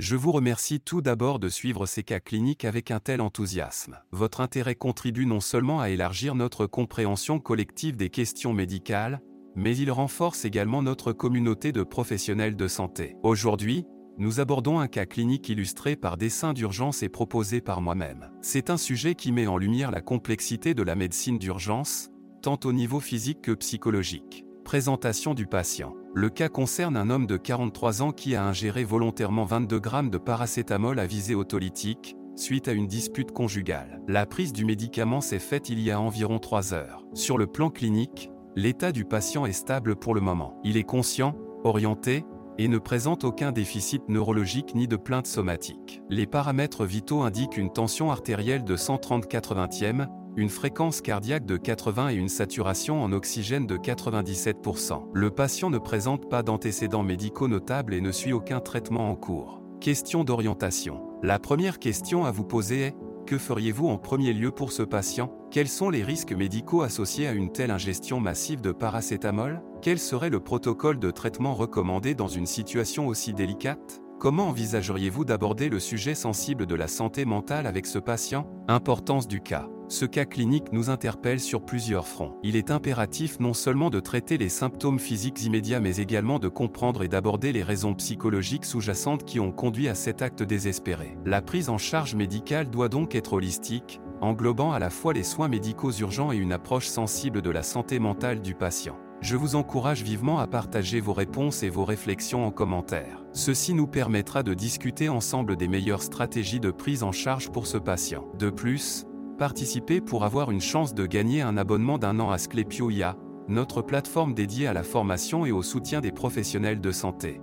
Je vous remercie tout d'abord de suivre ces cas cliniques avec un tel enthousiasme. Votre intérêt contribue non seulement à élargir notre compréhension collective des questions médicales, mais il renforce également notre communauté de professionnels de santé. Aujourd'hui, nous abordons un cas clinique illustré par dessin d'urgence et proposé par moi-même. C'est un sujet qui met en lumière la complexité de la médecine d'urgence, tant au niveau physique que psychologique. Présentation du patient. Le cas concerne un homme de 43 ans qui a ingéré volontairement 22 grammes de paracétamol à visée autolytique, suite à une dispute conjugale. La prise du médicament s'est faite il y a environ 3 heures. Sur le plan clinique, l'état du patient est stable pour le moment. Il est conscient, orienté, et ne présente aucun déficit neurologique ni de plainte somatique. Les paramètres vitaux indiquent une tension artérielle de 130 80 une fréquence cardiaque de 80 et une saturation en oxygène de 97%. Le patient ne présente pas d'antécédents médicaux notables et ne suit aucun traitement en cours. Question d'orientation. La première question à vous poser est que feriez-vous en premier lieu pour ce patient? Quels sont les risques médicaux associés à une telle ingestion massive de paracétamol? Quel serait le protocole de traitement recommandé dans une situation aussi délicate? Comment envisageriez-vous d'aborder le sujet sensible de la santé mentale avec ce patient? Importance du cas. Ce cas clinique nous interpelle sur plusieurs fronts. Il est impératif non seulement de traiter les symptômes physiques immédiats mais également de comprendre et d'aborder les raisons psychologiques sous-jacentes qui ont conduit à cet acte désespéré. La prise en charge médicale doit donc être holistique, englobant à la fois les soins médicaux urgents et une approche sensible de la santé mentale du patient. Je vous encourage vivement à partager vos réponses et vos réflexions en commentaire. Ceci nous permettra de discuter ensemble des meilleures stratégies de prise en charge pour ce patient. De plus, Participez pour avoir une chance de gagner un abonnement d'un an à Sclepio IA, notre plateforme dédiée à la formation et au soutien des professionnels de santé.